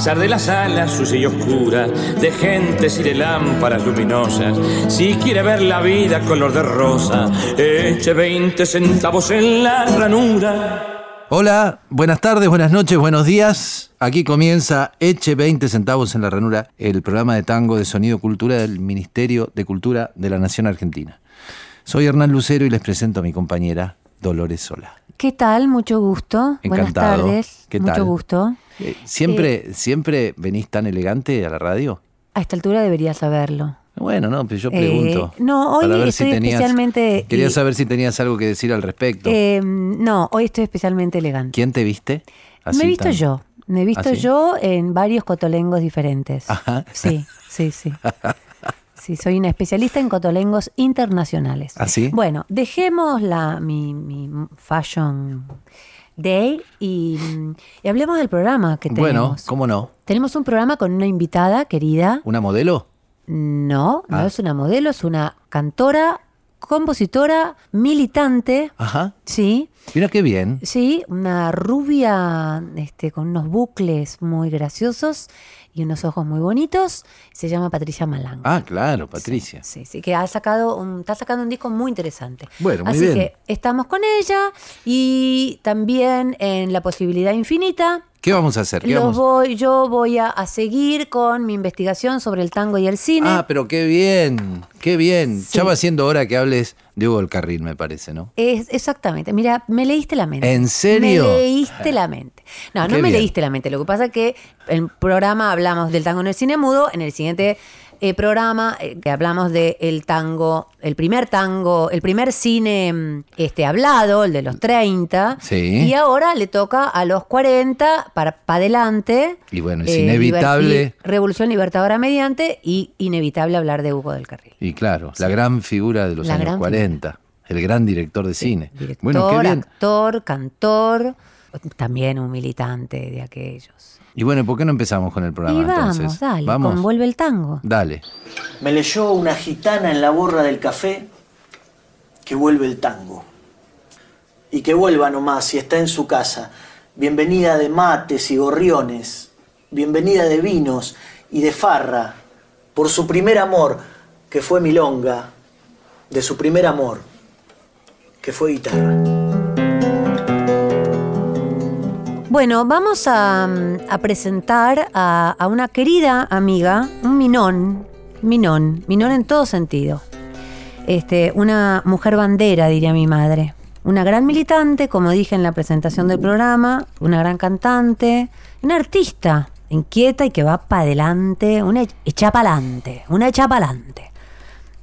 Pesar de las alas sucia y oscura, de gentes y de lámparas luminosas, si quiere ver la vida color de rosa, eche 20 centavos en la ranura. Hola, buenas tardes, buenas noches, buenos días. Aquí comienza Eche 20 centavos en la ranura, el programa de tango de sonido cultura del Ministerio de Cultura de la Nación Argentina. Soy Hernán Lucero y les presento a mi compañera Dolores Sola. ¿Qué tal? Mucho gusto. Buenas Encantado. tardes. ¿Qué Mucho tal? gusto. Eh, ¿Siempre, ¿Siempre venís tan elegante a la radio? A esta altura debería saberlo. Bueno, no, pero yo Eh, pregunto. no, hoy para ver estoy especialmente- Quería saber si tenías algo que decir al respecto. Eh, no, hoy estoy especialmente elegante. ¿Quién te viste? Me he visto tan- yo. Me he visto ¿Ah, sí? yo en varios cotolengos diferentes. Ajá. Sí, sí, sí. Sí, soy una especialista en cotolengos internacionales. ¿Ah, sí? Bueno, dejemos la, mi, mi Fashion Day y, y hablemos del programa que tenemos. Bueno, ¿cómo no? Tenemos un programa con una invitada querida. ¿Una modelo? No, no Ah. es una modelo, es una cantora, compositora, militante. Ajá. Sí, Mira qué bien. sí, una rubia este, con unos bucles muy graciosos y unos ojos muy bonitos. Se llama Patricia Malán. Ah, claro, Patricia. Sí, sí, que ha sacado un, está sacando un disco muy interesante. Bueno, muy Así bien. que estamos con ella y también en La Posibilidad Infinita. ¿Qué vamos a hacer? ¿Qué Los voy, yo voy a, a seguir con mi investigación sobre el tango y el cine. Ah, pero qué bien, qué bien. Sí. Ya va siendo hora que hables de Hugo del Carril, me parece, ¿no? Es, exactamente. Mira, me leíste la mente. ¿En serio? Me leíste la mente. No, no me bien. leíste la mente. Lo que pasa es que en el programa hablamos del tango en el cine mudo. En el siguiente eh, programa eh, que hablamos del tango, el primer tango, el primer cine mm, este, hablado, el de los 30. Sí. Y ahora le toca a los 40 para, para adelante. Y bueno, es inevitable. liberti- Revolución Libertadora mediante y inevitable hablar de Hugo del Carril. Y claro, la gran figura de los La años gran 40, el gran director de cine. Director, bueno, qué bien. actor, cantor, también un militante de aquellos. Y bueno, ¿por qué no empezamos con el programa y vamos, entonces? dale, Vamos. el Tango. Dale. Me leyó una gitana en la borra del café que vuelve el tango. Y que vuelva nomás si está en su casa. Bienvenida de mates y gorriones. Bienvenida de vinos y de farra. Por su primer amor, que fue milonga. De su primer amor, que fue guitarra. Bueno, vamos a, presentar a, una querida amiga, un minón, minón, minón en todo sentido. Este, una mujer bandera, diría mi madre. Una gran militante, como dije en la presentación del programa, una gran cantante, una artista inquieta y que va para adelante, una hecha pa'lante, una hecha pa'lante.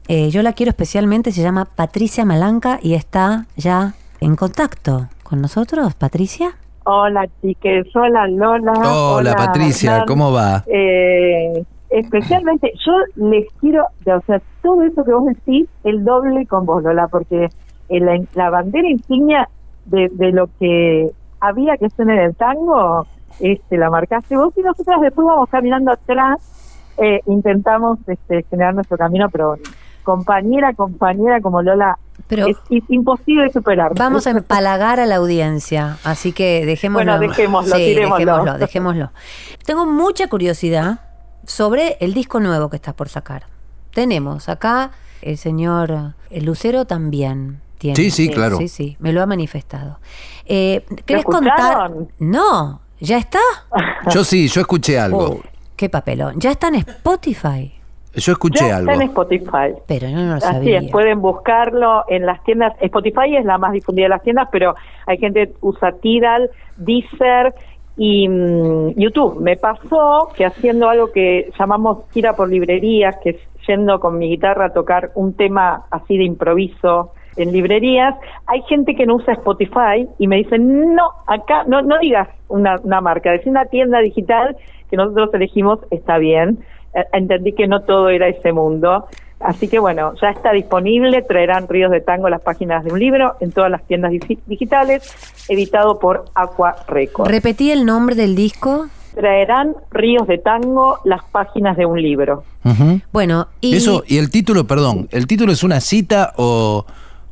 Eh, yo la quiero especialmente, se llama Patricia Malanca y está ya en contacto con nosotros, Patricia. Hola chiques, hola Lola. Hola, Patricia, Hernán. ¿cómo va? Eh, especialmente, yo les quiero, o sea, todo eso que vos decís, el doble con vos, Lola, porque en la, la bandera insignia de, de lo que había que hacer en el tango, este, la marcaste vos y nosotras después vamos caminando atrás, eh, intentamos este, generar nuestro camino, pero compañera, compañera como Lola, Pero- es, es imposible superar. Vamos a empalagar a la audiencia, así que dejémoslo. Bueno, dejémoslo, Sí, tirémoslo. dejémoslo, dejémoslo. Tengo mucha curiosidad sobre el disco nuevo que estás por sacar. Tenemos acá el señor el Lucero también. Tiene. Sí, sí, claro. Sí, sí, me lo ha manifestado. Eh, ¿Querés contar? No, ¿ya está? Yo sí, yo escuché algo. Oh, qué papelón. ¿Ya está en Spotify? Yo escuché ya algo. está en Spotify. Pero yo no lo Así sabía. es, pueden buscarlo en las tiendas. Spotify es la más difundida de las tiendas, pero hay gente que usa Tidal, Deezer y mm, YouTube. Me pasó que haciendo algo que llamamos gira por librerías, que es yendo con mi guitarra a tocar un tema así de improviso en librerías, hay gente que no usa Spotify y me dicen, no, acá no, no digas una, una marca, decir una tienda digital que nosotros elegimos está bien. Eh, entendí que no todo era ese mundo. Así que bueno, ya está disponible, traerán Ríos de Tango las páginas de un libro en todas las tiendas digi- digitales, editado por Aqua Records. Repetí el nombre del disco. traerán Ríos de Tango las páginas de un libro. Bueno, y Eso, y el título, perdón, ¿el título es una cita o,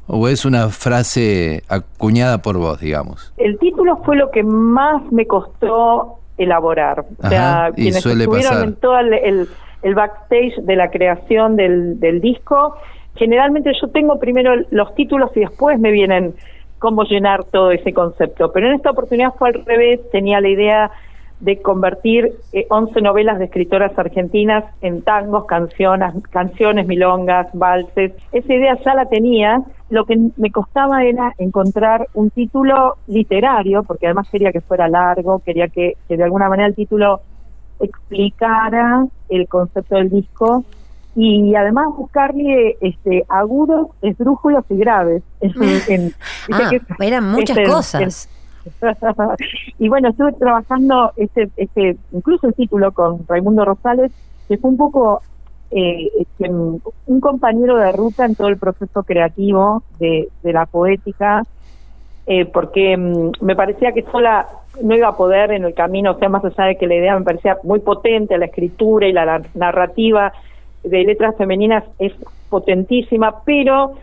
o es una frase acuñada por vos, digamos? El título fue lo que más me costó elaborar. O sea, Ajá, y quienes estuvieron pasar. en todo el, el- el backstage de la creación del, del disco, generalmente yo tengo primero los títulos y después me vienen cómo llenar todo ese concepto. Pero en esta oportunidad fue al revés, tenía la idea de convertir eh, 11 novelas de escritoras argentinas en tangos, canciones, canciones, milongas, valses. Esa idea ya la tenía. Lo que me costaba era encontrar un título literario, porque además quería que fuera largo, quería que, que de alguna manera el título explicara el concepto del disco y además buscarle este agudos, esdrújulos y graves. En- en- viste ah, que- eran muchas este, cosas. y bueno, estuve trabajando este, este, incluso el título con Raimundo Rosales, que fue un poco eh, este, un compañero de ruta en todo el proceso creativo de, de la poética, eh, porque mm, me parecía que sola no iba a poder en el camino, o sea, más allá de que la idea me parecía muy potente, la escritura y la, la narrativa de letras femeninas es potentísima, pero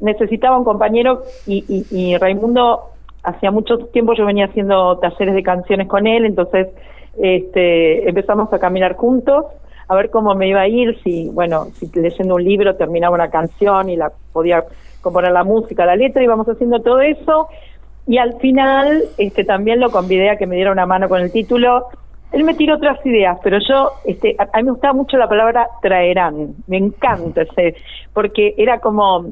necesitaba un compañero y, y, y Raimundo hacía mucho tiempo yo venía haciendo talleres de canciones con él, entonces este, empezamos a caminar juntos a ver cómo me iba a ir, si bueno, si leyendo un libro terminaba una canción y la podía componer la música, la letra, íbamos haciendo todo eso y al final este también lo convidé a que me diera una mano con el título. Él me tiró otras ideas, pero yo, este, a, a mí me gustaba mucho la palabra traerán, me encanta ese, porque era como,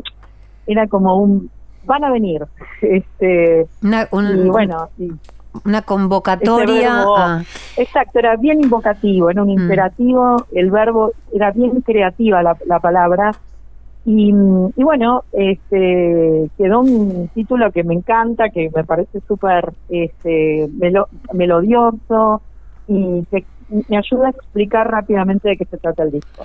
era como un, van a venir, este, Una, un- y bueno, y una convocatoria. verbo- a- exacto, era bien invocativo, era un Mm. imperativo, el verbo era bien creativa la, la palabra. Y, y bueno, este quedó un título que me encanta, que me parece súper este, melo- melodioso y que me ayuda a explicar rápidamente de qué se trata el disco.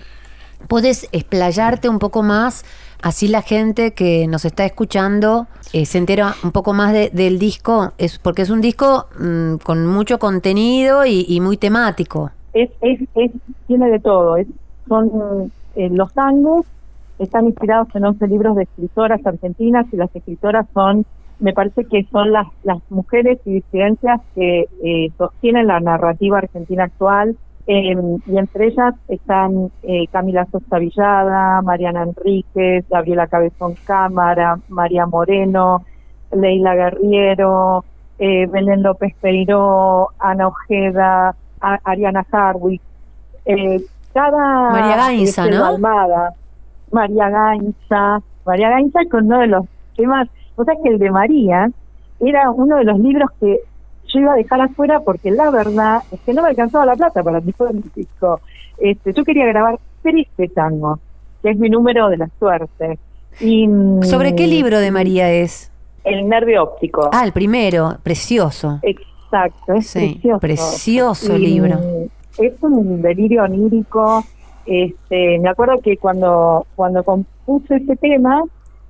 ¿Puedes explayarte un poco más? Así la gente que nos está escuchando eh, se entera un poco más de- del disco, es porque es un disco mm, con mucho contenido y, y muy temático. es, es, es tiene de todo. Es, son eh, los tangos están inspirados en 11 libros de escritoras argentinas y las escritoras son, me parece que son las, las mujeres y disidencias que eh, sostienen la narrativa argentina actual. Eh, y entre ellas están eh, Camila Sosa Villada, Mariana Enríquez, Gabriela Cabezón Cámara, María Moreno, Leila Guerriero, eh, Belén López Peiró, Ana Ojeda, a- Ariana Harwick, eh, cada María Gainza, este, ¿no? Almada, María Gainza, María Gainza con uno de los temas, o sea que el de María era uno de los libros que yo iba a dejar afuera porque la verdad es que no me alcanzaba la plata para mi disco. Este, yo quería grabar Triste Tango, que es mi número de la suerte. Y, ¿Sobre qué libro de María es? El nervio óptico. Ah, el primero, precioso. Exacto, es Sí, precioso. precioso Y, libro. Es un delirio onírico. Este, me acuerdo que cuando, cuando compuse ese tema,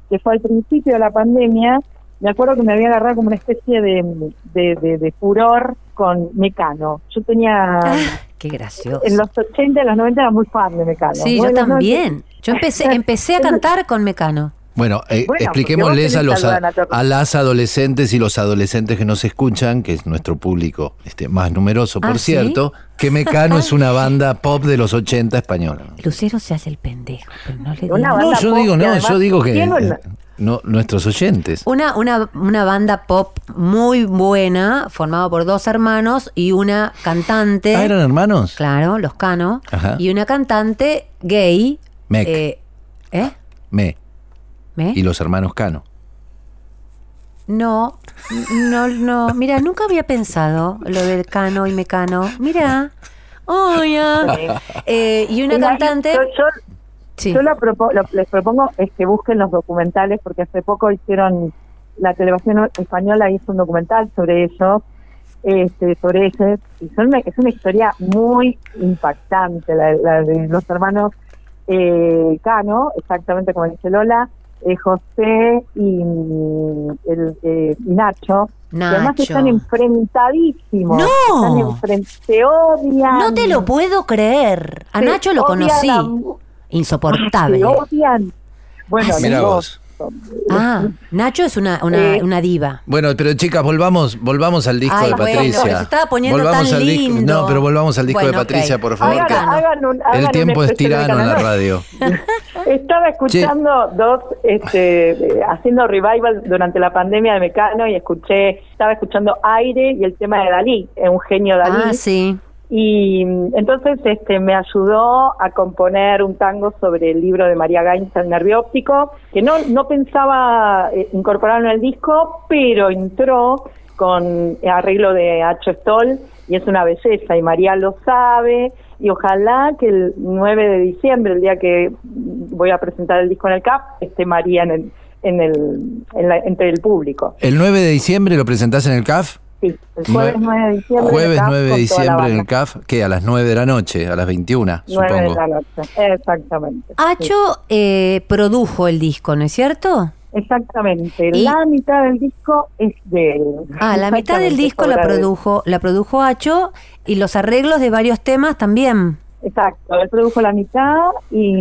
que fue al principio de la pandemia, me acuerdo que me había agarrado como una especie de, de, de- de furor con Mecano. Yo tenía, Ah, qué gracioso. en los 80 y los 90 era muy fan de Mecano. Sí, yo también. Yo empecé, empecé a cantar con Mecano. Bueno, eh, Bueno, expliquémosles a los, a, las adolescentes y los adolescentes que nos escuchan, que es nuestro público este, más numeroso, por Ah, ¿sí? cierto, que Mecano es una banda pop de los 80 española. Lucero se hace el pendejo, pero no le Una banda No, yo pop digo, que no, yo digo que- una- no, nuestros oyentes. Una, una, una banda pop muy buena, formada por dos hermanos y una cantante. Ah, ¿eran hermanos? Claro, los Cano. Ajá. Y una cantante gay. Mec. eh, ¿Eh? Me. ¿Me? Y los hermanos Cano. No, no, no. Mira, nunca había pensado lo del Cano y Mecano. Mira. Oh. Eh, y una Mira, cantante. Yo, yo, Sí. yo lo propo- lo- les propongo es que busquen los documentales, porque hace poco hicieron, la televisión española hizo un documental sobre ellos, este, sobre ellos, y son una- es una historia muy impactante, la, la de los hermanos eh, Cano, exactamente como dice Lola, eh, José y, el, eh, y Nacho. que además están enfrentadísimos. ¡No! Están enfren- se odian. No te lo puedo creer. A se Nacho lo conocí. a Insoportable. se odian. Bueno, Ah, sí. Vos. Ah, Nacho es una, una, Eh, una diva. Bueno, pero chicas, volvamos, volvamos al disco Ay, de bueno, Patricia. se estaba poniendo volvamos tan al lindo. No, pero volvamos al disco Bueno, de Patricia, por favor. Hagan- un- hagan el tiempo es tirano en la radio. Estaba escuchando dos, este, haciendo revival durante la pandemia de Mecano y escuché, estaba escuchando Aire y el tema de Dalí, eh, un genio Dalí. Ah, sí. Y mm, entonces este me ayudó a componer un tango sobre el libro de María Gainz, El nervio óptico, que no, no pensaba eh, incorporarlo en el disco, pero entró con arreglo de H. Stoll y es una belleza y María lo sabe y ojalá que el 9 de diciembre, el día que voy a presentar el disco en el CAP, esté María en el, en el, entre el público. El 9 de diciembre lo presentás en el CAF. Sí, el jueves Nue- 9 de diciembre. en el Jueves CAF 9 de diciembre en el CAF, que a las 9 de la noche, a las 21, 9 supongo. de la noche, exactamente. sí. Acho eh, produjo el disco, ¿no es cierto? Exactamente, Y- la mitad del disco es de él. Ah, la mitad del disco la produjo, la produjo Acho y los arreglos de varios temas también. Exacto, él produjo la mitad y,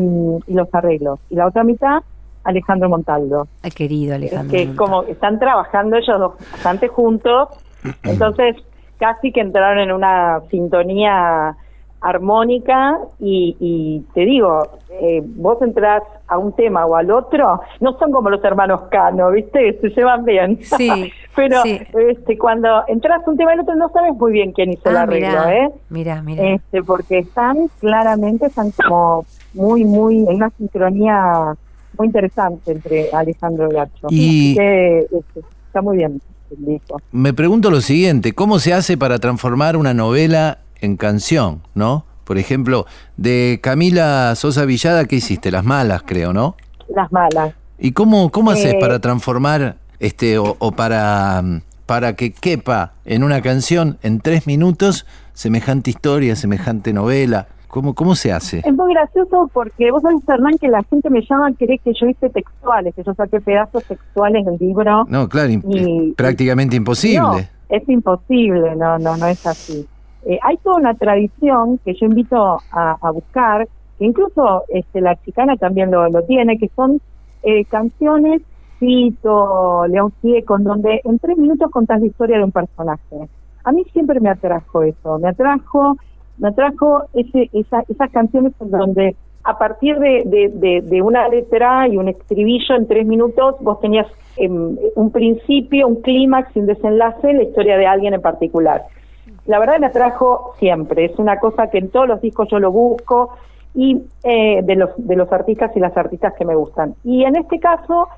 y los arreglos. Y la otra mitad, Alejandro Montaldo. Ay, querido Es Alejandro. que como están trabajando ellos dos bastante juntos, entonces casi que entraron en una sintonía armónica y, y te digo, eh, vos entras a un tema o al otro, no son como los hermanos Cano, ¿viste? Se llevan bien. Sí, Pero sí. este cuando entras a un tema y al otro no sabes muy bien quién hizo el Ah, arreglo, mirá, ¿eh? mirá, mirá. Este, porque están claramente, están como muy, muy, en una sincronía muy interesante entre Alejandro y Gacho. Y- Así que este, está muy bien Me pregunto lo siguiente, ¿cómo se hace para transformar una novela en canción, no? Por ejemplo, de Camila Sosa Villada, ¿qué hiciste? Las malas, creo, ¿no? Las malas. ¿Y cómo, cómo haces Eh, para transformar este o, o para, para que quepa en una canción en tres minutos semejante historia, semejante novela? ¿Cómo, cómo se hace? Es muy gracioso porque vos sabés, Hernán, que la gente me llama, cree que yo hice textuales, que yo saqué pedazos textuales del libro. No, claro, prácticamente imposible. No, es imposible, no, no, no es así. Eh, hay toda una tradición que yo invito a, a buscar, que incluso este, la chicana también lo, lo tiene, que son eh, canciones, Fito, León en donde en tres minutos contás la historia de un personaje. A mí siempre me atrajo eso, me atrajo, me atrajo ese, esa, esas canciones en donde a partir de, una letra y un estribillo en tres minutos vos tenías em, un principio, un clímax y un desenlace en la historia de alguien en particular. La verdad me atrajo siempre, es una cosa que en todos los discos yo lo busco y eh, de los de los artistas y las artistas que me gustan. Y en este caso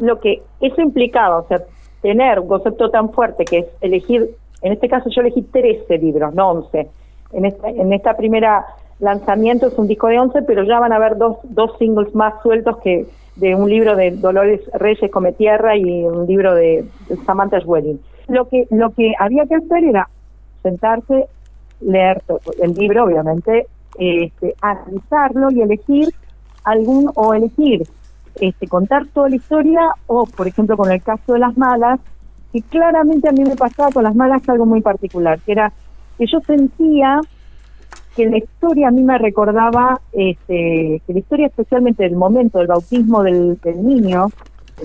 lo que eso implicaba, o sea, tener un concepto tan fuerte que es elegir, en este caso yo elegí 13 libros, no 11. En esta, en esta primera lanzamiento es un disco de 11, pero ya van a haber dos, dos singles más sueltos que de un libro de Dolores Reyes Come Tierra y un libro de Samantha's Wedding. Lo que, lo que había que hacer era sentarse, leer el libro, obviamente, este, analizarlo y elegir algún, o elegir este, contar toda la historia, o por ejemplo con el caso de las malas, que claramente a mí me pasaba con las malas algo muy particular, que era que yo sentía que la historia a mí me recordaba, este, que la historia especialmente del momento del bautismo del, del niño,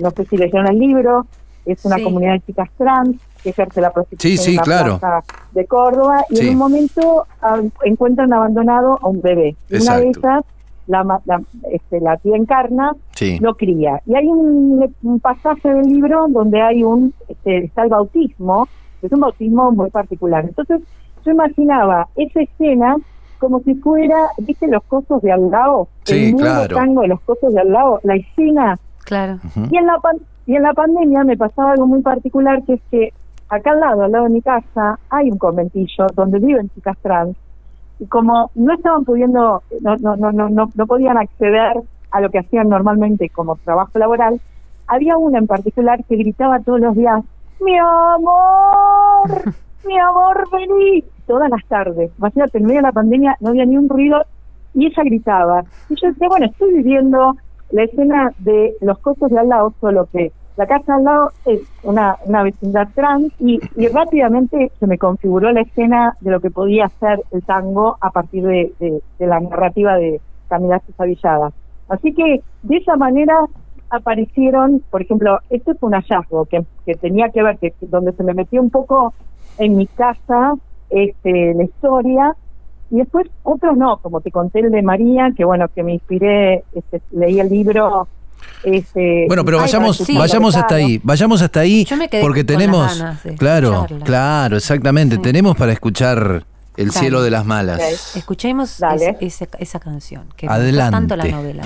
no sé si leyeron el libro, es una Sí. comunidad de chicas trans que ejerce la prostitución Sí, sí, en claro. plaza de Córdoba y Sí. en un momento ah, encuentran abandonado a un bebé. Y una de ellas la, ma- la, este, la tía Encarna Sí. lo cría. Y hay un, un pasaje del libro donde hay un, este, está el bautismo, que es un bautismo muy particular. Entonces, yo imaginaba esa escena como si fuera, ¿viste los cosos de al lado? Sí, el mundo claro. tango de los cosos de al lado, la escena Claro. y en la pan- y en la pandemia me pasaba algo muy particular que es que acá al lado, al lado de mi casa, hay un conventillo donde viven chicas trans y como no estaban pudiendo, no, no, no, no, no, no podían acceder a lo que hacían normalmente como trabajo laboral, había una en particular que gritaba todos los días, mi amor, mi amor, vení, todas las tardes. Imagínate, en medio de la pandemia no había ni un ruido y ella gritaba. Y yo decía, bueno, estoy viviendo la escena de los costos de al lado, solo que la casa al lado es una, una vecindad trans y, y rápidamente se me configuró la escena de lo que podía ser el tango a partir de, de- la narrativa de Camila Villada. Así que de esa manera aparecieron, por ejemplo, este fue un hallazgo que, que tenía que ver, que donde se me metió un poco en mi casa este, la historia y después otros no, como te conté el de María, que bueno, que me inspiré, este, leí el libro. Este, Bueno, pero Ay, vayamos, sí. vayamos hasta ahí, vayamos hasta ahí, Yo me quedé porque con las tenemos, ganas de claro, escucharla. claro, exactamente, Sí. tenemos para escuchar el Dale. cielo de las malas. Escuchemos esa canción, que Adelante. tanto la novela.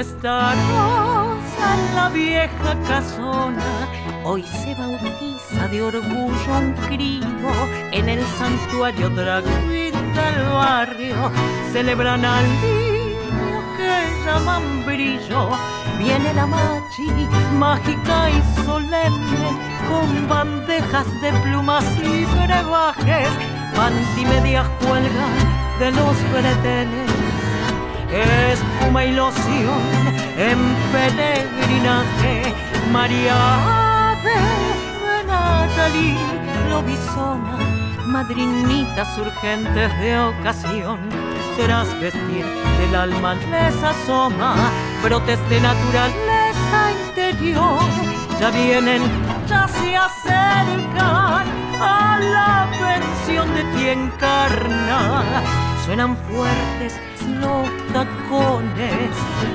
Fiesta rosa en la vieja casona. Hoy se bautiza de orgullo un crío en el santuario drag del barrio. Celebran al niño que llaman brillo. Viene la machi, mágica y solemne, con bandejas de plumas y brebajes. Pantimedias cuelgan de los breteles espuma y loción en peregrinaje. María de Natalie Lobizona, madrinitas urgentes de ocasión. Tras vestir del alma les asoma brotes de naturaleza interior. Ya vienen, ya se acercan a la pensión de ti encarna. Suenan fuertes los tacones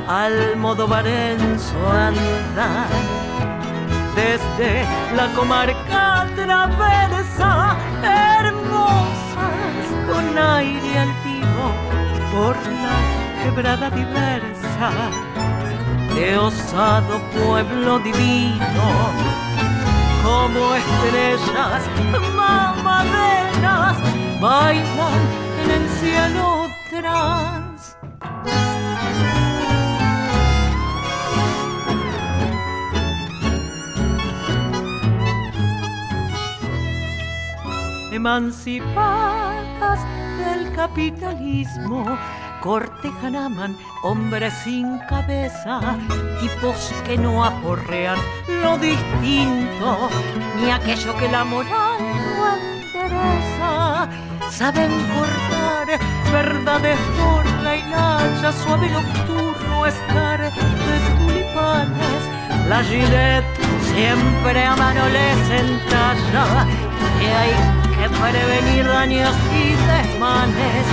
al modo barenzo andar. Desde la comarca traversa, hermosas con aire altivo, por la quebrada diversa de osado pueblo divino como estrellas mamaderas bailan en el cielo trans. Emancipadas del capitalismo, cortejan aman hombres sin cabeza, tipos que no aporrean lo distinto, ni aquello que la moral no endereza. Saben cortar verdades por la hilacha, suave nocturno estar de tulipanes. La Gillette siempre a mano les entalla, que hay que prevenir daños y desmanes.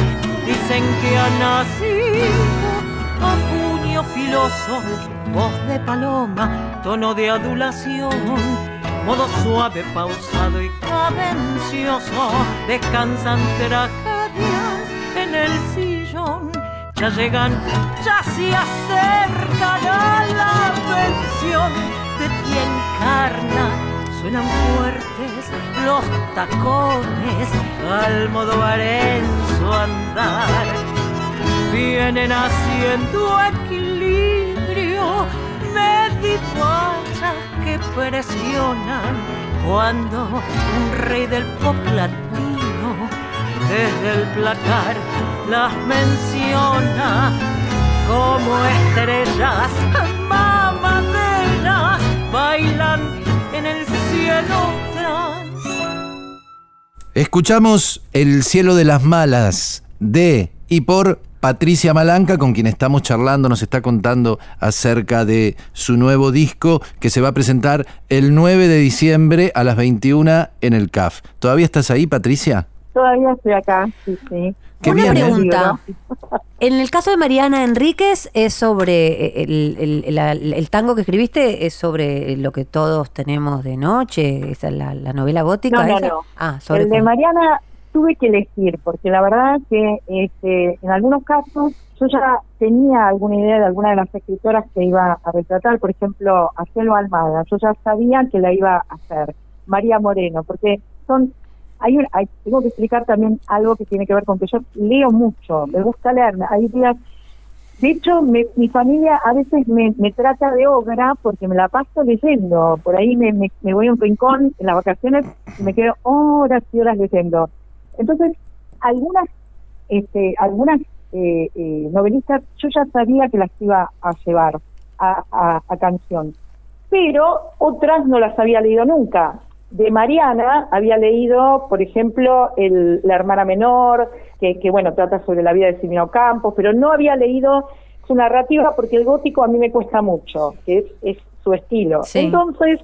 Dicen que ha nacido a puño filoso, voz de paloma, tono de adulación, modo suave, pausado y cadencioso. Descansan tragedias en el sillón. Ya llegan, ya se acercan a la pensión de ti encarna. Suenan fuertes los tacones al modo barenzo andar. Vienen haciendo equilibrio medivallas que presionan cuando un rey del pop latino desde el placar las menciona como estrellas mamaderas bailan en el cielo trans. Escuchamos El cielo de las malas de y por Patricia Malanca, con quien estamos charlando, nos está contando acerca de su nuevo disco que se va a presentar el 9 de diciembre a las 21 en el CAF. ¿Todavía estás ahí, Patricia? Todavía estoy acá, sí, sí. Qué Una bien, ¿eh? pregunta. En el caso de Mariana Enríquez, es sobre el, el- el tango que escribiste, es sobre lo que todos tenemos de noche, esa es la, la novela gótica. No, no, no. Ah, sobre El de? Mariana tuve que elegir, porque la verdad que este, en algunos casos yo ya tenía alguna idea de alguna de las escritoras que iba a retratar, por ejemplo, a Selva Almada, yo ya sabía que la iba a hacer, María Moreno, porque son, hay, un- tengo que explicar también algo que tiene que ver con que yo leo mucho, me gusta leer, hay días de hecho, me- mi familia a veces me, trata de obra porque me la paso leyendo. Por ahí me, me- voy a un rincón en las vacaciones y me quedo horas y horas leyendo. Entonces, algunas, este, algunas eh, eh, novelistas yo ya sabía que las iba a llevar a- a canción, pero otras no las había leído nunca. De Mariana había leído, por ejemplo, el, La hermana menor, que, que, bueno, trata sobre la vida de Silvino Campos, pero no había leído su narrativa porque el gótico a mí me cuesta mucho, que es, es su estilo. Sí. Entonces,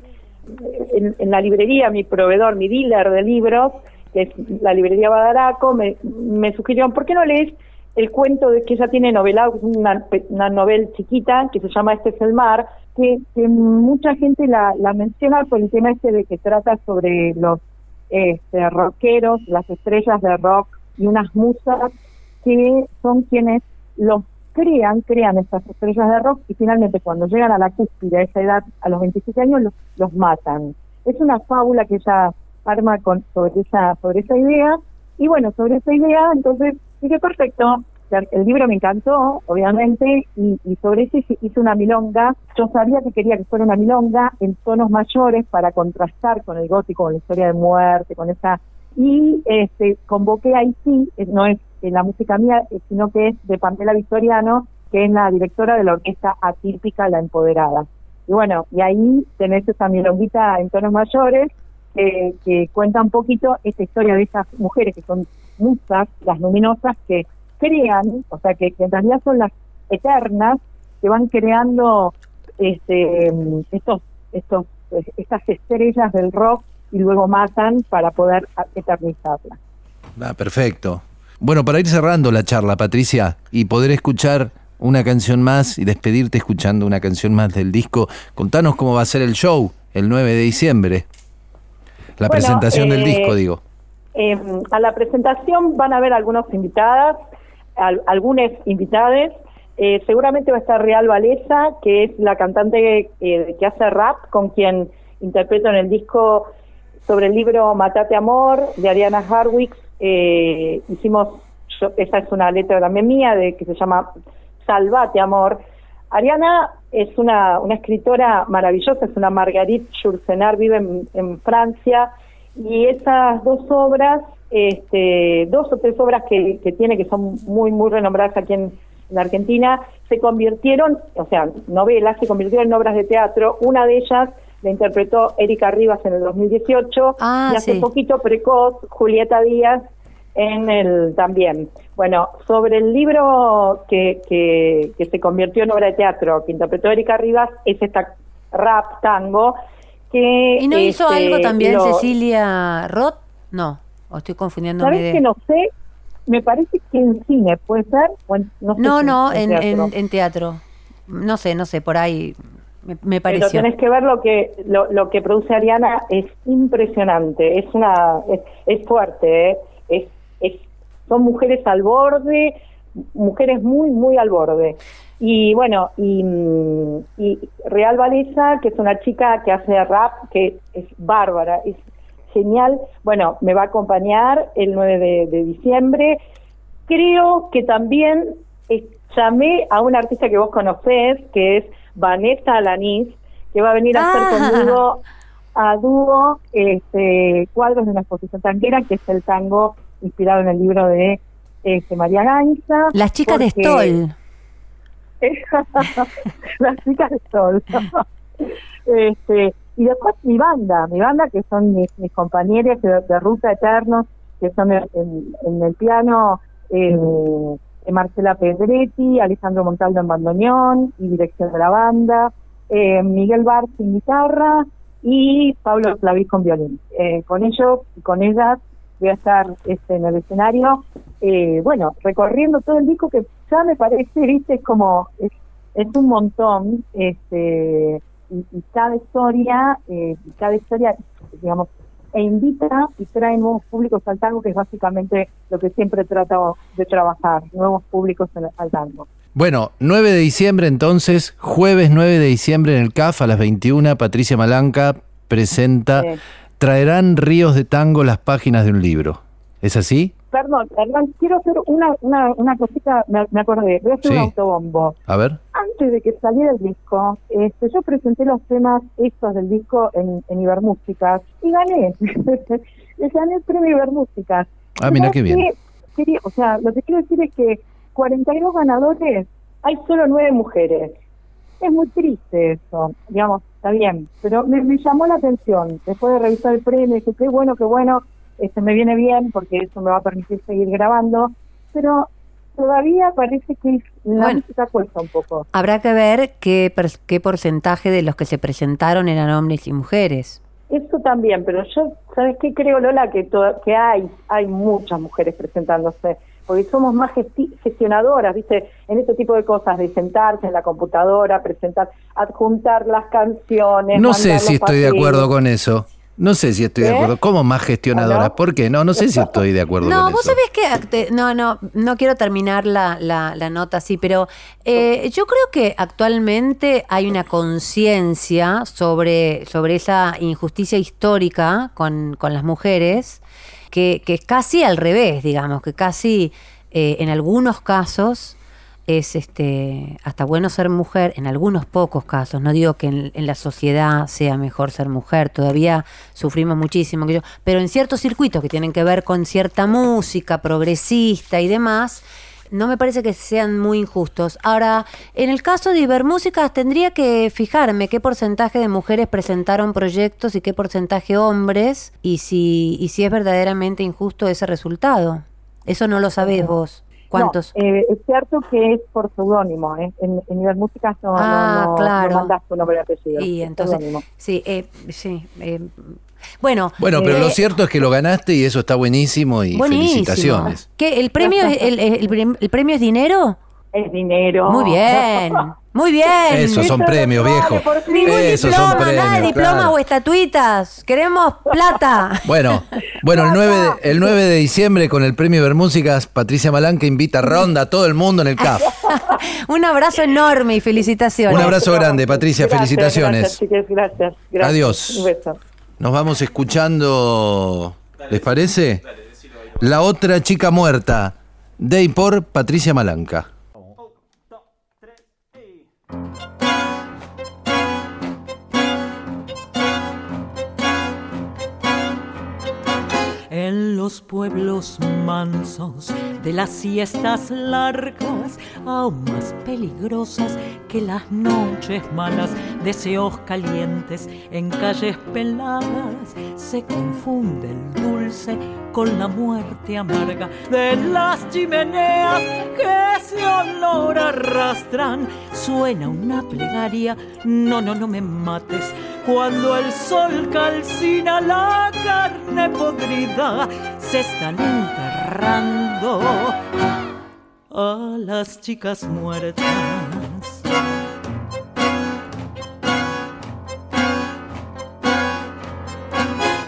en, en la librería, mi proveedor, mi dealer de libros, que es la librería Badaraco, me, me sugirieron, ¿por qué no lees el cuento de que ella tiene novelado, que es una, una novela chiquita, que se llama Este es el mar, que, mucha gente la, la menciona por el tema este de que trata sobre los este, rockeros, las estrellas de rock y unas musas que son quienes los crean, crean estas estrellas de rock y finalmente cuando llegan a la cúspide a esa edad, a los 27 años, los, los matan. Es una fábula que ella arma con, sobre, esa, sobre esa idea y bueno, sobre esa idea, entonces dije, perfecto, el libro me encantó, obviamente, y, sobre eso hice, una milonga. Yo sabía que quería que fuera una milonga en tonos mayores para contrastar con el gótico, con la historia de muerte, con esa... Y este, convoqué ahí sí, eh, no es eh, la música mía, eh, sino que es de Pamela Victoriano, que es la directora de la orquesta atípica La Empoderada. Y bueno, y ahí tenés esa milonguita en tonos mayores, que, que cuenta un poquito esta historia de esas mujeres que son musas, las luminosas, que crean, o sea, que, que en realidad son las eternas, que van creando este, estos, estos, estas estrellas del rock y luego matan para poder a- eternizarlas. Ah, perfecto. Bueno, para ir cerrando la charla, Patricia, y poder escuchar una canción más y despedirte escuchando una canción más del disco, contanos cómo va a ser el show el 9 de diciembre. La Bueno, presentación del eh, disco, digo. Eh, a la presentación van a haber algunos invitadas, al- algunas invitadas. Eh, seguramente va a estar Real Valesa, que es la cantante eh, que hace rap, con quien interpreto en el disco sobre el libro Matate Amor de Ariana Harwicks. Eh, hicimos, yo- esa es una letra también mía, de que se llama Salvate Amor. Ariana es una, una escritora maravillosa, es una Marguerite Yourcenar, vive en, en Francia, y esas dos obras, este, dos o tres obras que, que tiene, que son muy, muy renombradas aquí en, en Argentina, se convirtieron, o sea, novelas, se convirtieron en obras de teatro. Una de ellas la interpretó Erika Rivas en el 2018, Ah, y hace sí. poquito precoz Julieta Díaz en el también. Bueno, sobre el libro que, que, que se convirtió en obra de teatro, que interpretó Erika Rivas, es esta rap tango que... ¿Y no hizo este, algo también lo- Cecilia Roth? No, o estoy confundiendo mi ¿Sabes idea. que no sé? Me parece que en cine puede ser. o en- no, sé No, si no, en, teatro. en- en teatro. No sé, no sé, por ahí me, me Pero pareció. tenés que ver lo que lo, lo que produce Ariana es impresionante, es una es, es fuerte, ¿eh? es, es son mujeres al borde, mujeres muy muy al borde. Y bueno, y, mm, y Real Valesa, que es una chica que hace rap, que es bárbara, es genial. Bueno, me va a acompañar el 9 de, de diciembre. Creo que también eh, llamé a una artista que vos conocés, que es Vanessa Alanis, que va a venir a hacer Ah. conmigo a dúo este, cuadros de una exposición tanquera, que es el tango inspirado en el libro de este, María Gainza. Las chicas de Stoll. las chicas de sol. este, y después mi banda, mi banda que son mis, mis compañeros de, Ruta Eternos, que son en, el piano, eh, eh, Marcela Pedretti, Alejandro Montaldo en bandoneón y dirección de la banda, eh, Miguel Barz en guitarra y Pablo Flavis con violín. Con ellos y con ellas voy a estar este, en el escenario, eh, bueno, recorriendo todo el disco que ya me parece, viste, es como, es, es un montón, este, y, y cada historia, eh, cada historia, digamos, e invita y trae nuevos públicos al tango, que es básicamente lo que siempre trato de trabajar, nuevos públicos en- al tango. Bueno, 9 de diciembre entonces, jueves 9 de diciembre en el CAF a las 21, Patricia Malanca presenta Sí. Traerán ríos de tango las páginas de un libro. ¿Es así? Perdón, Hernán, quiero hacer una, una, una cosita, me, me acordé, voy a hacer Sí. un autobombo. A ver. Antes de que saliera el disco, este, yo presenté los temas estos del disco en, en Ibermúsicas y gané. Le gané el premio Ibermúsicas. Ah, mira ¿Sabes qué bien. O sea, lo que quiero decir es que 42 ganadores, hay solo 9 mujeres. Es muy triste eso, digamos, está bien, pero me, me llamó la atención. Después de revisar el premio, dije, qué bueno, qué bueno, este me viene bien porque eso me va a permitir seguir grabando, pero todavía parece que la Bueno. música cuesta un poco. Habrá que ver qué, per- qué porcentaje de los que se presentaron eran hombres y mujeres. Eso también, pero yo, ¿sabes qué creo, Lola? Que, hay, hay muchas mujeres presentándose, porque somos más gesti- gestionadoras, ¿viste? En este tipo de cosas, de sentarse en la computadora, presentar, adjuntar las canciones. No sé si estoy de acuerdo con eso. No sé si estoy de acuerdo. ¿Cómo más gestionadora? ¿Aló? ¿Por qué? No, no sé si estoy de acuerdo No, con vos eso. sabés que no, no, no quiero terminar la, la- la nota así, pero eh, yo creo que actualmente hay una conciencia sobre, sobre esa injusticia histórica con, con las mujeres, que, que es casi al revés, digamos, que casi eh, en algunos casos es este hasta bueno ser mujer en algunos pocos casos no digo que en, en la sociedad sea mejor ser mujer todavía sufrimos muchísimo que yo pero en ciertos circuitos que tienen que ver con cierta música progresista y demás no me parece que sean muy injustos. Ahora, en el caso de Ibermúsicas tendría que fijarme qué porcentaje de mujeres presentaron proyectos y qué porcentaje hombres y si, y si es verdaderamente injusto ese resultado. Eso no lo sabés vos. ¿Cuántos? No, eh, es cierto que es por seudónimo, ¿eh? En, en Ibermúsicas no, Ah, no, no, claro. no mandás tu nombre y apellido. Y es entonces, sí, eh, sí. eh, bueno, Bueno, pero eh, lo cierto es que lo ganaste y eso está buenísimo y buenísimo. felicitaciones. ¿Qué, el premio, es- el, el el premio es dinero? Es dinero. Muy bien, muy bien. Esos son premios, viejo. Esos diploma, son premios. nada de diplomas claro. o estatuitas. Queremos plata. Bueno, bueno, el 9, de, el 9 de diciembre con el premio Bermúsicas, Patricia Malanca invita a ronda a todo el mundo en el CAF. Un abrazo enorme y felicitaciones. Un abrazo grande, Patricia, Gracias, felicitaciones. Gracias, gracias, gracias. Adiós. Un beso. Nos vamos escuchando, ¿les parece? La otra chica muerta, de y por Patricia Malanca. Pueblos mansos de las siestas largas, aún más peligrosas que las noches malas, deseos calientes en calles peladas, se confunde el dulce con la muerte amarga de las chimeneas que ese olor arrastran. Suena una plegaria, no, no, no me mates. Cuando el sol calcina la carne podrida, se están enterrando a las chicas muertas.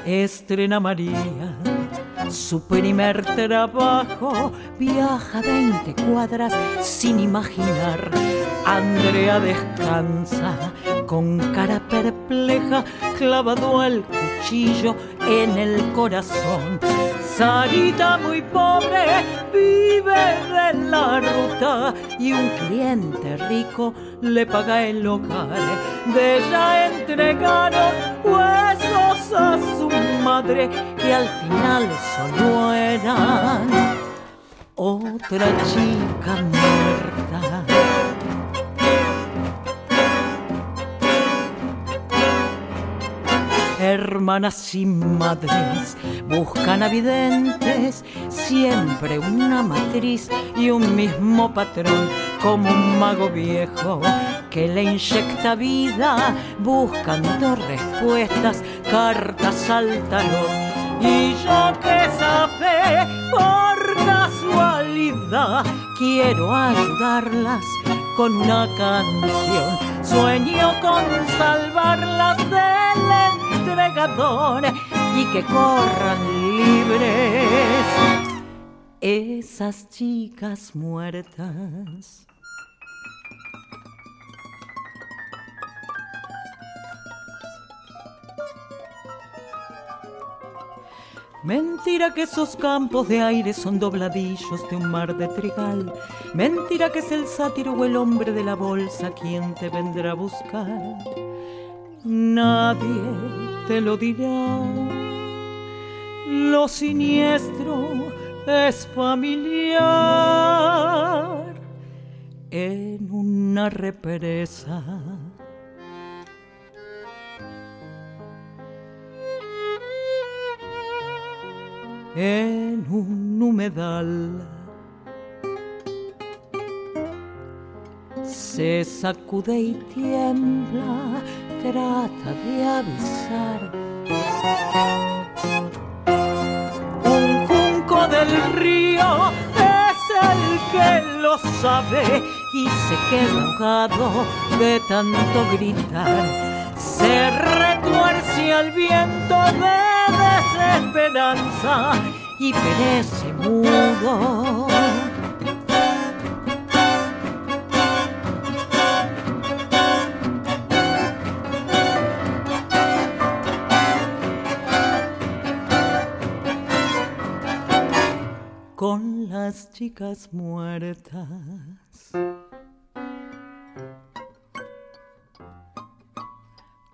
Estrena María su primer trabajo, viaja 20 cuadras sin imaginar. Andrea descansa con cara perpleja, clavado el cuchillo en el corazón. Sarita muy pobre vive de la ruta y un cliente rico le paga el hogar. De ella entregaron huesos a su madre que al final solo eran otra chica muerta. Hermanas y madres buscan avidentes, siempre una matriz y un mismo patrón, como un mago viejo que le inyecta vida, buscando respuestas, cartas al tarot. Y yo que sabe por casualidad quiero ayudarlas con una canción. Sueño con salvarlas del entregador y que corran libres esas chicas muertas. Mentira que esos campos de aire son dobladillos de un mar de trigal. Mentira que es el sátiro o el hombre de la bolsa quien te vendrá a buscar. Nadie te lo dirá. Lo siniestro es familiar en una represa en un humedal. Se sacude y tiembla, trata de avisar. Un junco del río es el que lo sabe y se queda ahogado de tanto gritar. Se retuerce al viento de desesperanza y perece mudo. Con las chicas muertas.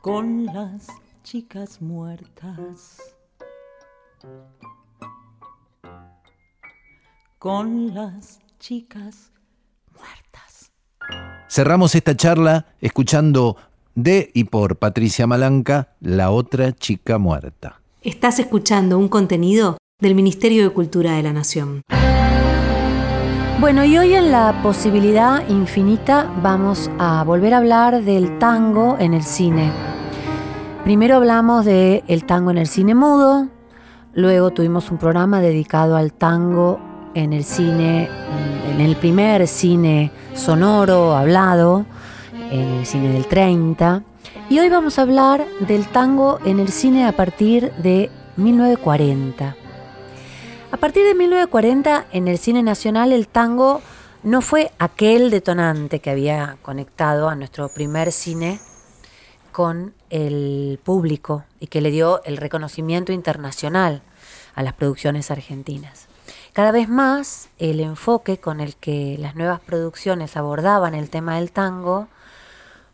Con las chicas muertas. Con las chicas muertas. Cerramos esta charla escuchando de y por Patricia Malanca, La otra chica muerta. Estás escuchando un contenido del Ministerio de Cultura de la Nación. Bueno, y hoy en la posibilidad infinita vamos a volver a hablar del tango en el cine. Primero hablamos de el tango en el cine mudo, luego tuvimos un programa dedicado al tango en el cine, en el primer cine sonoro, hablado, en el cine del 30. Y hoy vamos a hablar del tango en el cine a partir de 1940. A partir de 1940, en el cine nacional, el tango no fue aquel detonante que había conectado a nuestro primer cine con el público y que le dio el reconocimiento internacional a las producciones argentinas. Cada vez más el enfoque con el que las nuevas producciones abordaban el tema del tango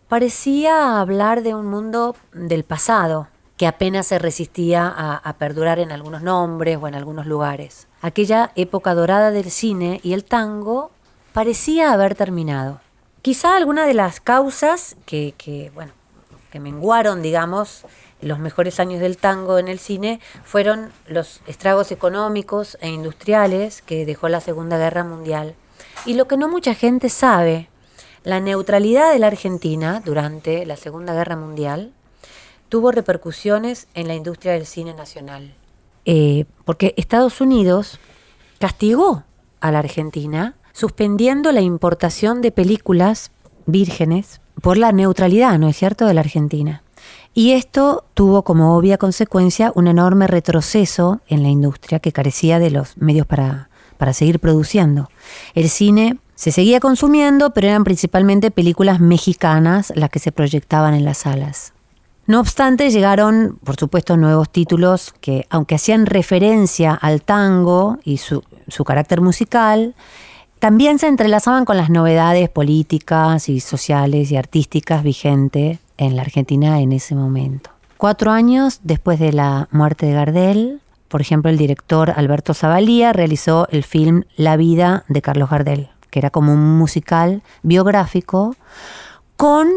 parecía hablar de un mundo del pasado que apenas se resistía a, a, perdurar en algunos nombres o en algunos lugares. Aquella época dorada del cine y el tango parecía haber terminado. Quizá alguna de las causas que, que bueno, que menguaron, digamos, los mejores años del tango en el cine fueron los estragos económicos e industriales que dejó la Segunda Guerra Mundial. Y lo que no mucha gente sabe, la neutralidad de la Argentina durante la Segunda Guerra Mundial tuvo repercusiones en la industria del cine nacional. Eh, porque Estados Unidos castigó a la Argentina suspendiendo la importación de películas vírgenes por la neutralidad, ¿no es cierto?, de la Argentina. Y esto tuvo como obvia consecuencia un enorme retroceso en la industria que carecía de los medios para, para seguir produciendo. El cine se seguía consumiendo, pero eran principalmente películas mexicanas las que se proyectaban en las salas. No obstante, llegaron, por supuesto, nuevos títulos que, aunque hacían referencia al tango y su, su carácter musical, también se entrelazaban con las novedades políticas y sociales y artísticas vigentes en la Argentina en ese momento. Cuatro años después de la muerte de Gardel, por ejemplo, el director Alberto Zavalía realizó el film La vida de Carlos Gardel, que era como un musical biográfico con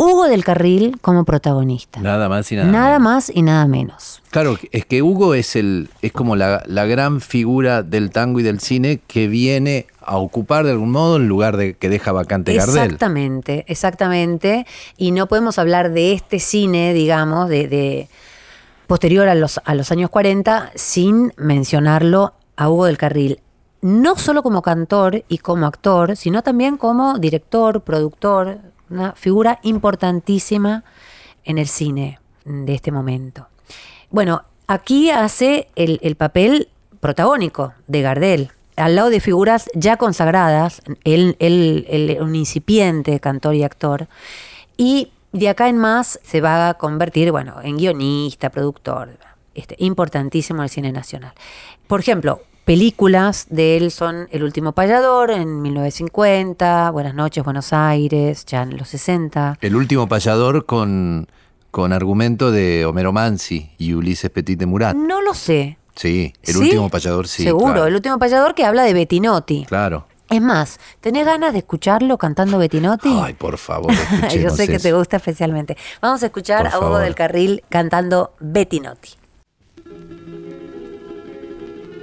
Hugo del Carril como protagonista. Nada más y nada, Nada menos. más y nada menos. Claro, es que Hugo es el es como la, la gran figura del tango y del cine que viene a ocupar de algún modo el lugar de que deja vacante Gardel. Exactamente, exactamente. Y no podemos hablar de este cine, digamos, de, de posterior a los, a los años 40, sin mencionarlo a Hugo del Carril. No solo como cantor y como actor, sino también como director, productor, una figura importantísima en el cine de este momento. Bueno, aquí hace el, el papel protagónico de Gardel, al lado de figuras ya consagradas, él, él- él un incipiente cantor y actor, y de acá en más se va a convertir, bueno, en guionista, productor, este, importantísimo en el cine nacional. Por ejemplo, películas de él son El último payador en 1950, Buenas noches, Buenos Aires, ya en los 60. El último payador con, con argumento de Homero Mansi y Ulises Petit de Murat. No lo sé. Sí, el ¿Sí? último payador sí. Seguro, claro. el último payador que habla de Bettinotti. Claro. Es más, ¿tenés ganas de escucharlo cantando Bettinotti? Ay, por favor, Yo sé que te gusta especialmente. Vamos a escuchar Por a Hugo favor. del Carril cantando Bettinotti.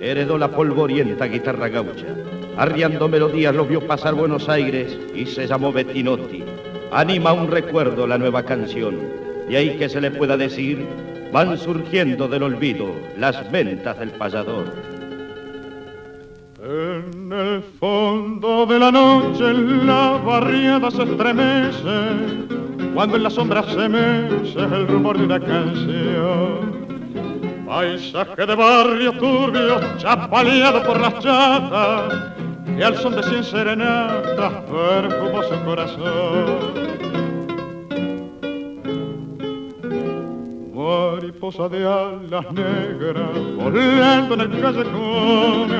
Heredó la polvorienta guitarra gaucha. Arriando melodías lo vio pasar Buenos Aires y se llamó Bettinotti. Anima un recuerdo la nueva canción. Y ahí que se le pueda decir, van surgiendo del olvido las ventas del payador. En el fondo de la noche la barriada se estremece, cuando en la sombra se mece el rumor de una canción. Paisaje de barrio turbio, chapaleado por las chatas, que al son de cien serenatas perfumó su corazón. Mariposa de alas negras, volando en el callejón,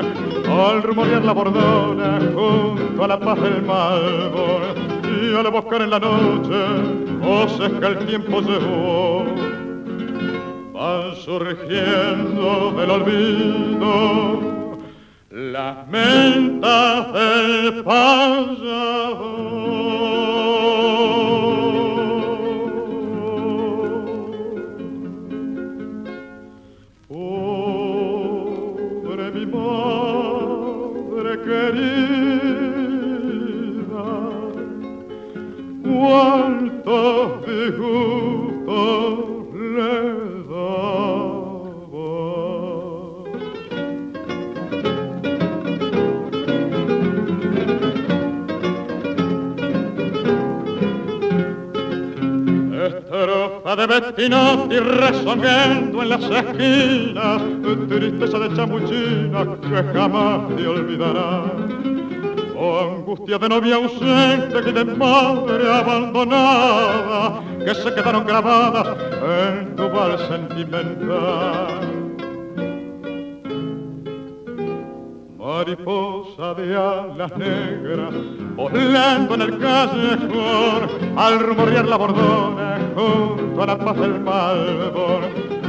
al rumorear la bordona junto a la paz del malvor, y al buscar en la noche voces que el tiempo llevó surgiendo del olvido las mentas del payador. De Bettinotti resonando en las esquinas, tristeza de chamuchina que jamás te olvidará. Oh, angustia de novia ausente y de madre abandonada, que se quedaron grabadas en tu val sentimental. Mariposa de alas negras, volando en el callejón, al rumorear la bordona junto a la paz del malvor,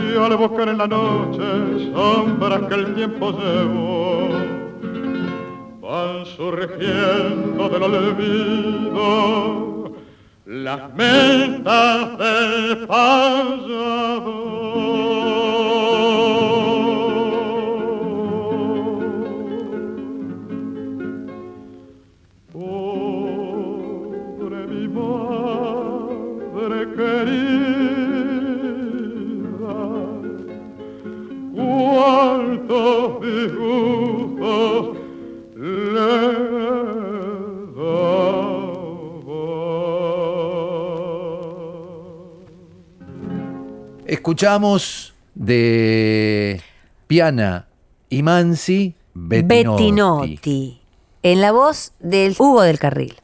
y al buscar en la noche sombras que el tiempo llevó, van surgiendo del olvido las mentas del payador. Escuchamos de Piana y Mansi Bettinotti. Bettinotti, en la voz del Hugo del Carril.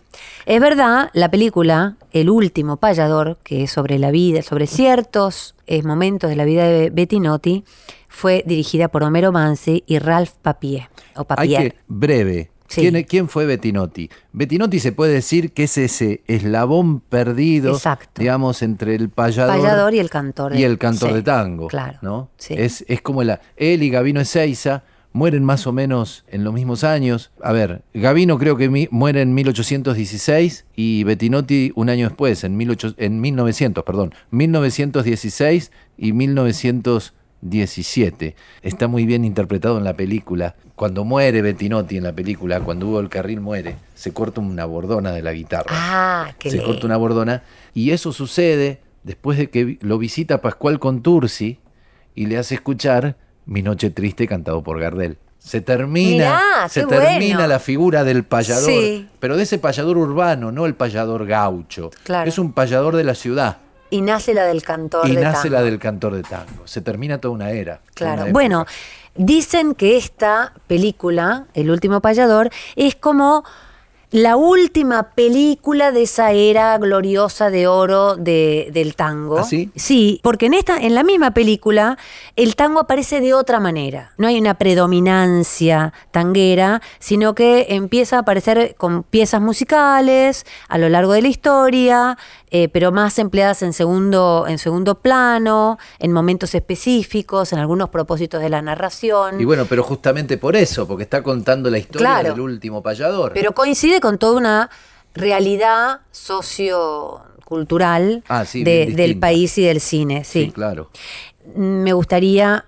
Es verdad, la película El último payador, que es sobre la vida, sobre ciertos eh, momentos de la vida de Bettinotti, fue dirigida por Homero Mansi y Ralph Papier. O Hay Papier. que, breve, Sí. ¿Quién, quién fue Bettinotti? Bettinotti se puede decir que es ese eslabón perdido, Exacto. digamos, entre el payador, Payador y el cantor. de- y el cantor sí, de tango. Claro. ¿no? sí. Es, es como la, él y Gavino Ezeiza mueren más o menos en los mismos años. A ver, Gavino creo que mi- muere en 1816 y Bettinotti un año después, en, 18 en 1900, perdón, 1916 y 1917. Está muy bien interpretado en la película. Cuando muere Bettinotti en la película, cuando Hugo del Carril muere, se corta una bordona de la guitarra Ah, qué se corta una bordona. Y eso sucede después de que lo visita Pascual Contursi y le hace escuchar Mi Noche Triste cantado por Gardel. Se termina, Mirá, se termina bueno. la figura del payador, Sí. pero de ese payador urbano, no el payador gaucho. Claro. Es un payador de la ciudad Y nace la del cantor y de nace tango. la del cantor de tango. Se termina toda una era. Claro. una. Bueno, dicen que esta película, El último payador, es como la última película de esa era gloriosa de oro de- del tango. ¿Ah, sí? Sí, porque en esta, en la misma película, el tango aparece de otra manera. No hay una predominancia tanguera, sino que empieza a aparecer con piezas musicales a lo largo de la historia, eh, pero más empleadas en segundo, en segundo plano, en momentos específicos, en algunos propósitos de la narración. Y bueno, pero justamente por eso, porque está contando la historia Claro. del último payador. Pero coincide con toda una realidad sociocultural Ah, sí, de- bien del país y del cine. sí, Sí. claro. Me gustaría,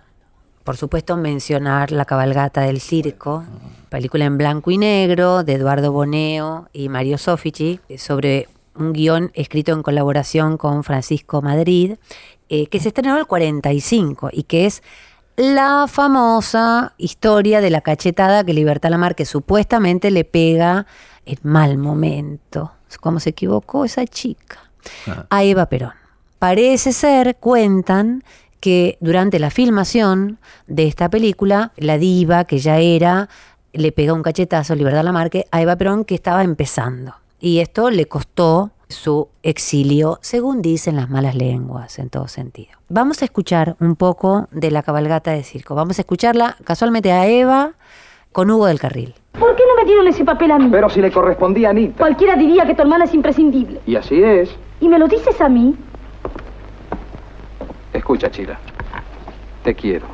por supuesto, mencionar La cabalgata del circo, película en blanco y negro de Eduardo Boneo y Mario Sofici, sobre un guion escrito en colaboración con Francisco Madrid, eh, que se estrenó en el 45 y que es la famosa historia de la cachetada que Libertad Lamarque supuestamente le pega en mal momento. ¿Cómo se equivocó esa chica? a Eva Perón. Parece ser, cuentan, que durante la filmación de esta película, la diva que ya era, le pega un cachetazo, Libertad Lamarque, a Eva Perón que estaba empezando. Y esto le costó su exilio, según dicen las malas lenguas, en todo sentido. Vamos a escuchar un poco de la cabalgata de circo. Vamos a escucharla casualmente a Eva con Hugo del Carril. ¿Por qué no me dieron ese papel a mí? Pero si le correspondía a Anita. Cualquiera diría que tu hermana es imprescindible. Y así es. ¿Y me lo dices a mí? Escucha, Chila. Te quiero.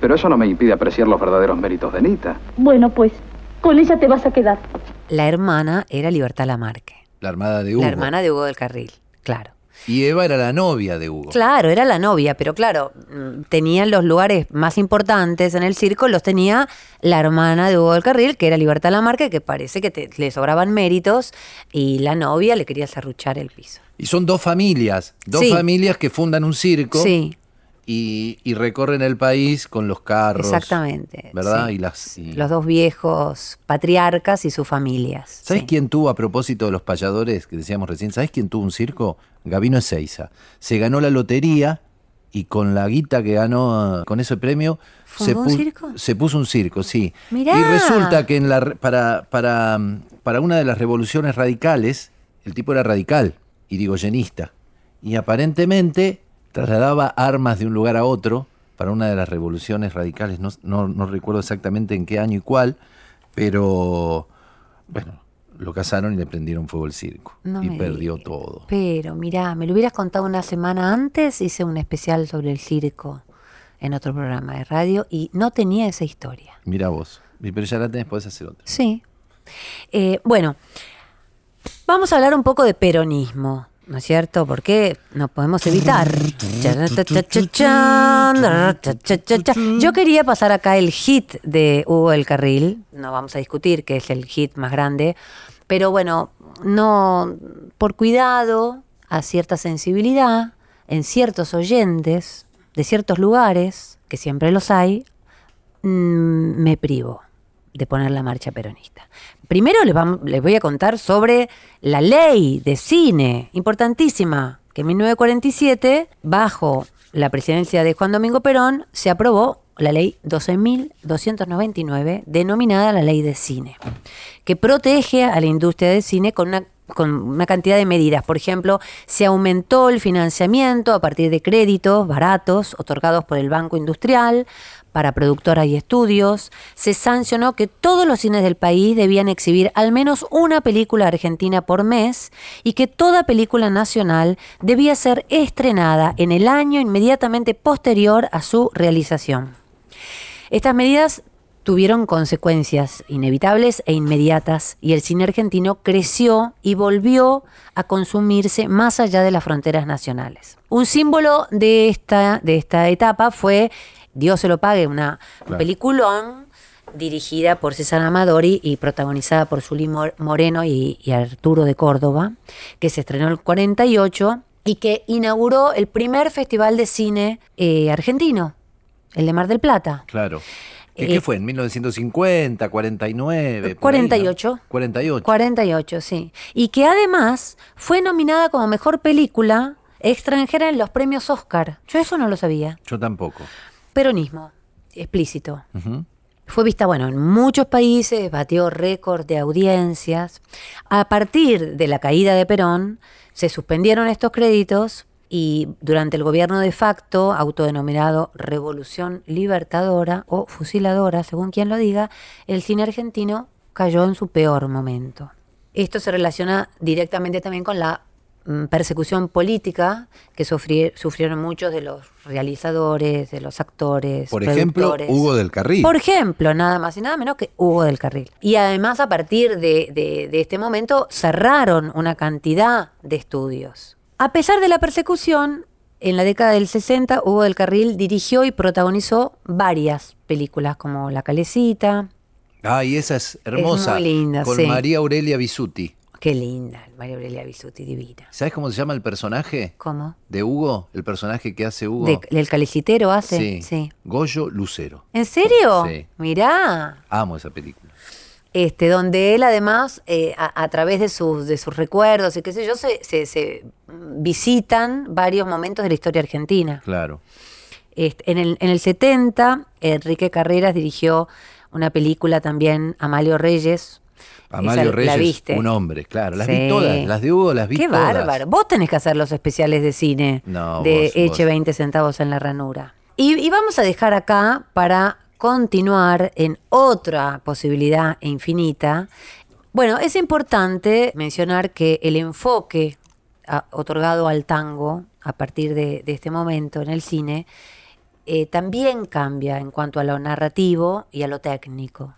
Pero eso no me impide apreciar los verdaderos méritos de Anita. Bueno, pues, con ella te vas a quedar. La hermana era Libertad Lamarque, La armada de Hugo. la hermana de Hugo del Carril, claro. Y Eva era la novia de Hugo. Claro, era la novia, pero claro, mm, tenían los lugares más importantes en el circo, los tenía la hermana de Hugo del Carril, que era Libertad Lamarque, que parece que te- le sobraban méritos, y la novia le quería serruchar el piso. Y son dos familias, dos Sí. familias que fundan un circo Sí, y, y recorren el país con los carros. exactamente. ¿Verdad? sí. Y las, y- Los dos viejos patriarcas y sus familias. ¿Sabes sí. quién tuvo, a propósito de los payadores que decíamos recién, ¿sabes quién tuvo un circo? Gavino Ezeiza. Se ganó la lotería y con la guita que ganó, con ese premio, se, ¿Fundó un circo? se puso un circo, sí. Mirá. Y resulta que en la, para, para, para una de las revoluciones radicales, el tipo era radical, irigoyenista. Y aparentemente trasladaba armas de un lugar a otro para una de las revoluciones radicales. No, no- no recuerdo exactamente en qué año y cuál, pero bueno, lo cazaron y le prendieron fuego al circo. No y perdió todo. Pero mirá, me lo hubieras contado una semana antes, hice un especial sobre el circo en otro programa de radio y no tenía esa historia. Mira vos. Pero ya la tenés, podés hacer otra. Sí. Eh, bueno, vamos a hablar un poco de peronismo, ¿no es cierto? Porque no podemos evitar. Yo quería pasar acá el hit de Hugo El Carril, no vamos a discutir que es el hit más grande, pero bueno, no por cuidado a cierta sensibilidad en ciertos oyentes de ciertos lugares, que siempre los hay, mm, me privo de poner la marcha peronista. Primero les, voy a contar sobre la ley de cine, importantísima, que en 1947, bajo la presidencia de Juan Domingo Perón, se aprobó la ley 12.299, denominada la ley de cine, que protege a la industria del cine con una cantidad de medidas. Por ejemplo, se aumentó el financiamiento a partir de créditos baratos otorgados por el Banco Industrial para productoras y estudios. Se sancionó que todos los cines del país debían exhibir al menos una película argentina por mes y que toda película nacional debía ser estrenada en el año inmediatamente posterior a su realización. Estas medidas tuvieron consecuencias inevitables e inmediatas y el cine argentino creció y volvió a consumirse más allá de las fronteras nacionales. Un símbolo de esta, de esta etapa fue Dios se lo pague, una Claro. peliculón dirigida por César Amadori y protagonizada por Zulí Mor- Moreno y, y Arturo de Córdoba, que se estrenó en el 48 y que inauguró el primer festival de cine eh, argentino, el de Mar del Plata. Claro. ¿Qué, Eh, qué fue? ¿En 1950, 49? por ahí, ¿no? 48. 48. 48, sí. Y que además fue nominada como mejor película extranjera en los premios Oscar. Yo eso no lo sabía. Yo tampoco. Peronismo, explícito. Fue vista, bueno, en muchos países, batió récord de audiencias. A partir de la caída de Perón, se suspendieron estos créditos y durante el gobierno de facto, autodenominado Revolución Libertadora o Fusiladora, según quien lo diga, el cine argentino cayó en su peor momento. Esto se relaciona directamente también con la persecución política que sufri- sufrieron muchos de los realizadores, de los actores. Por ejemplo. Hugo del Carril. Por ejemplo, nada más y nada menos que Hugo del Carril. Y además, a partir de, de- de este momento, cerraron una cantidad de estudios. A pesar de la persecución, en la década del 60, Hugo del Carril dirigió y protagonizó varias películas, como La Calecita. Ay, esa es hermosa. muy linda, Con sí. María Aurelia Bisuti. Qué linda, María Aurelia Bisuti, divina. ¿Sabes cómo se llama el personaje ¿Cómo? de Hugo? El personaje que hace Hugo. De- ¿El calecitero hace? sí. sí. Goyo Lucero. ¿En serio? Sí. Mirá. Amo esa película. este, donde él además, eh, a, a través de sus, de sus recuerdos y qué sé yo, se, se- se visitan varios momentos de la historia argentina. Claro. Este, en, el, en el 70, Enrique Carreras dirigió una película también, Amalio Reyes. Amalio Reyes, un hombre, claro. Las Sí. vi todas. Las de Hugo las vi Qué todas. bárbaro. Vos tenés que hacer los especiales de cine No, de vos- Eche vos. 20 centavos en la ranura. Y, y vamos a dejar acá para continuar en otra posibilidad infinita. Bueno, es importante mencionar que el enfoque ah, otorgado al tango a partir de, de este momento en el cine eh, también cambia en cuanto a lo narrativo y a lo técnico.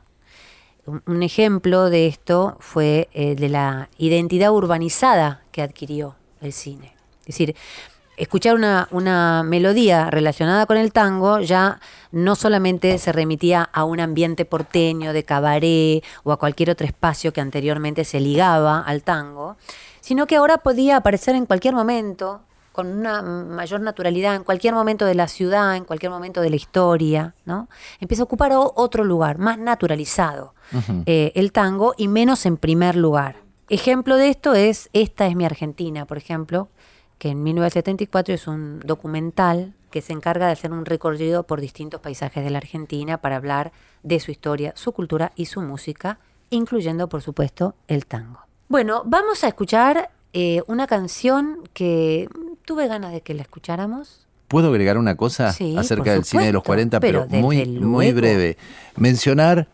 Un, ejemplo de esto fue el de la identidad urbanizada que adquirió el cine. Es decir, escuchar una, una melodía relacionada con el tango ya no solamente se remitía a un ambiente porteño de cabaret o a cualquier otro espacio que anteriormente se ligaba al tango, sino que ahora podía aparecer en cualquier momento, con una mayor naturalidad, en cualquier momento de la ciudad, en cualquier momento de la historia, ¿no? Empieza a ocupar otro lugar, más naturalizado eh, el tango y menos en primer lugar. Ejemplo de esto es Esta es mi Argentina, por ejemplo, que en 1974 es un documental que se encarga de hacer un recorrido por distintos paisajes de la Argentina para hablar de su historia, su cultura y su música, incluyendo, por supuesto, el tango. Bueno, vamos a escuchar eh, una canción que tuve ganas de que la escucháramos. ¿Puedo agregar una cosa Sí, acerca del cine de los supuesto, 40, pero, pero muy, muy breve? Mencionar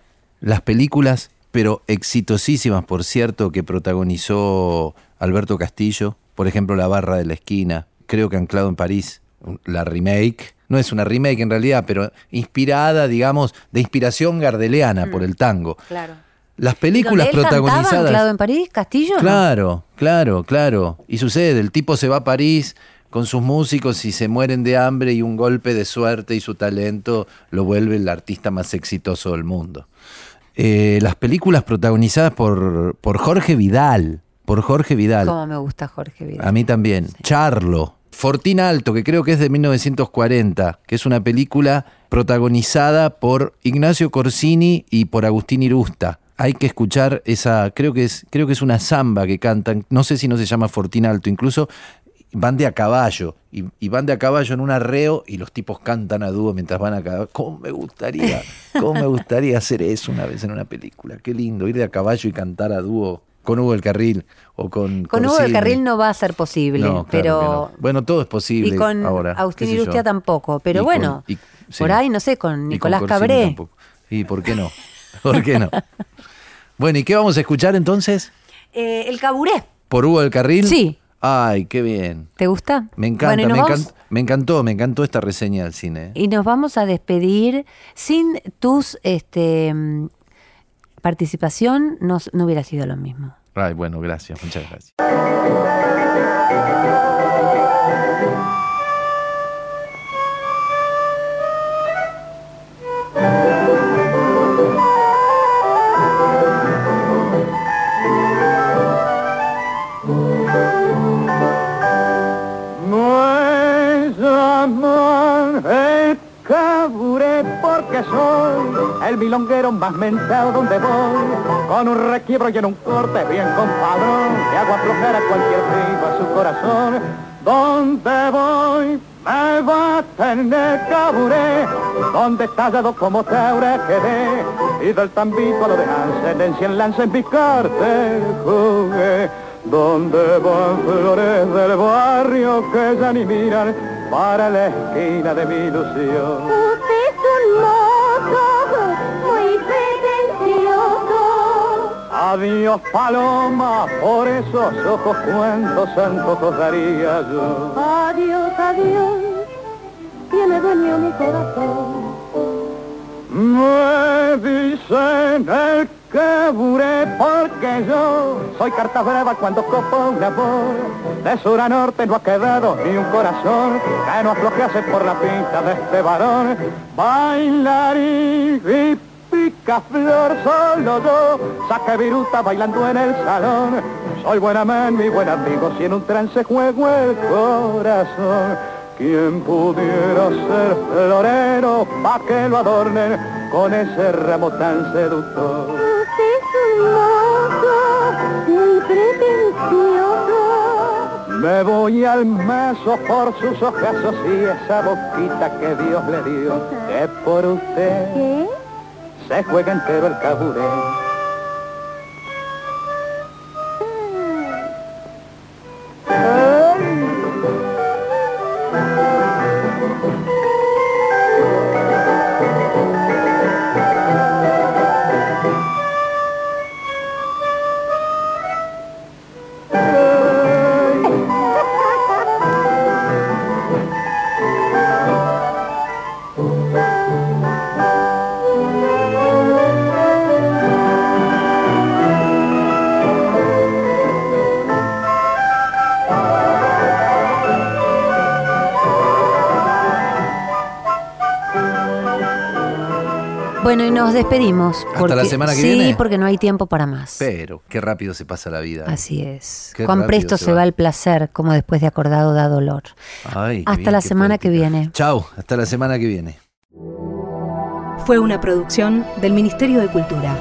las películas, pero exitosísimas, por cierto, que protagonizó Alberto Castillo. Por ejemplo, La Barra de la Esquina. Creo que Anclado en París, la remake. No es una remake en realidad, pero inspirada, digamos, de inspiración gardeliana por el tango. Claro. Las películas ¿Donde él cantaba protagonizadas. Anclado en París, Castillo? no? Claro, claro, claro. Y sucede, el tipo se va a París con sus músicos y se mueren de hambre y un golpe de suerte y su talento lo vuelve el artista más exitoso del mundo. Eh, las películas protagonizadas por, por Jorge Vidal, por Jorge Vidal. Cómo me gusta Jorge Vidal. A mí también. Charlo. Fortín Alto, que creo que es de 1940, que es una película protagonizada por Ignacio Corsini y por Agustín Irusta. Hay que escuchar esa, creo que es, creo que es una samba que cantan, no sé si no se llama Fortín Alto, incluso van de a caballo, y, y van de a caballo en un arreo y los tipos cantan a dúo mientras van a caballo. ¿Cómo me gustaría, cómo me gustaría hacer eso una vez en una película? Qué lindo, ir de a caballo y cantar a dúo con Hugo del Carril o con Con Hugo del. Carril no va a ser posible, No, claro pero no. Bueno, todo es posible y con ahora. Agustín. Irustia tampoco, pero Y bueno, con- y- sí. por ahí no sé, con Nicolás Cabré. tampoco. ¿Y por qué no? ¿Por qué no? bueno, ¿y qué vamos a escuchar entonces? Eh, el caburé. ¿Por Hugo del Carril? Sí. Ay, qué bien. ¿Te gusta? Me encanta, Bueno, me, vamos- encan- me encantó, me encantó esta reseña del cine. Y nos vamos a despedir sin tus este mm, participación, no, no hubiera sido lo mismo. Ay, bueno, gracias, muchas gracias. Soy el milonguero más mentado donde voy con un requiebro y en un corte bien compadrón que hago aflojar a cualquier piba su corazón. Donde voy me va a tener caburé donde tallado como taura quedé y del tambito a lo de Hansen en cien lance en mi cartel jugué. Donde van flores del barrio que ya ni miran para la esquina de mi ilusión. Usted es Adiós paloma, por esos ojos cuántos antojos daría yo. Adiós, adiós, tiene dueño mi corazón. Me dicen el caburé porque yo soy carta brava cuando copo un amor. De sur a norte no ha quedado ni un corazón que no aflojase por la pinta de este varón. Bailarín y pica flor solo yo, saque viruta bailando en el salón. Soy buena man, mi buen amigo, si en un trance juego el corazón. ¿Quién pudiera ser florero pa' que lo adornen con ese ramo tan seductor? Usted es muy pretencioso. Me voy al mazo por sus ojazos y esa boquita que Dios le dio. Que por usted ¿Qué? Se juega entero el caburé. Nos despedimos. ¿Hasta la semana que sí, viene? porque no hay tiempo para más. Pero, qué rápido se pasa la vida. Así es. Qué Cuán presto se va va. el placer, como después de acordado da dolor. Ay, Hasta bien, la semana que viene. Chau, hasta la semana que viene. Fue una producción del Ministerio de Cultura.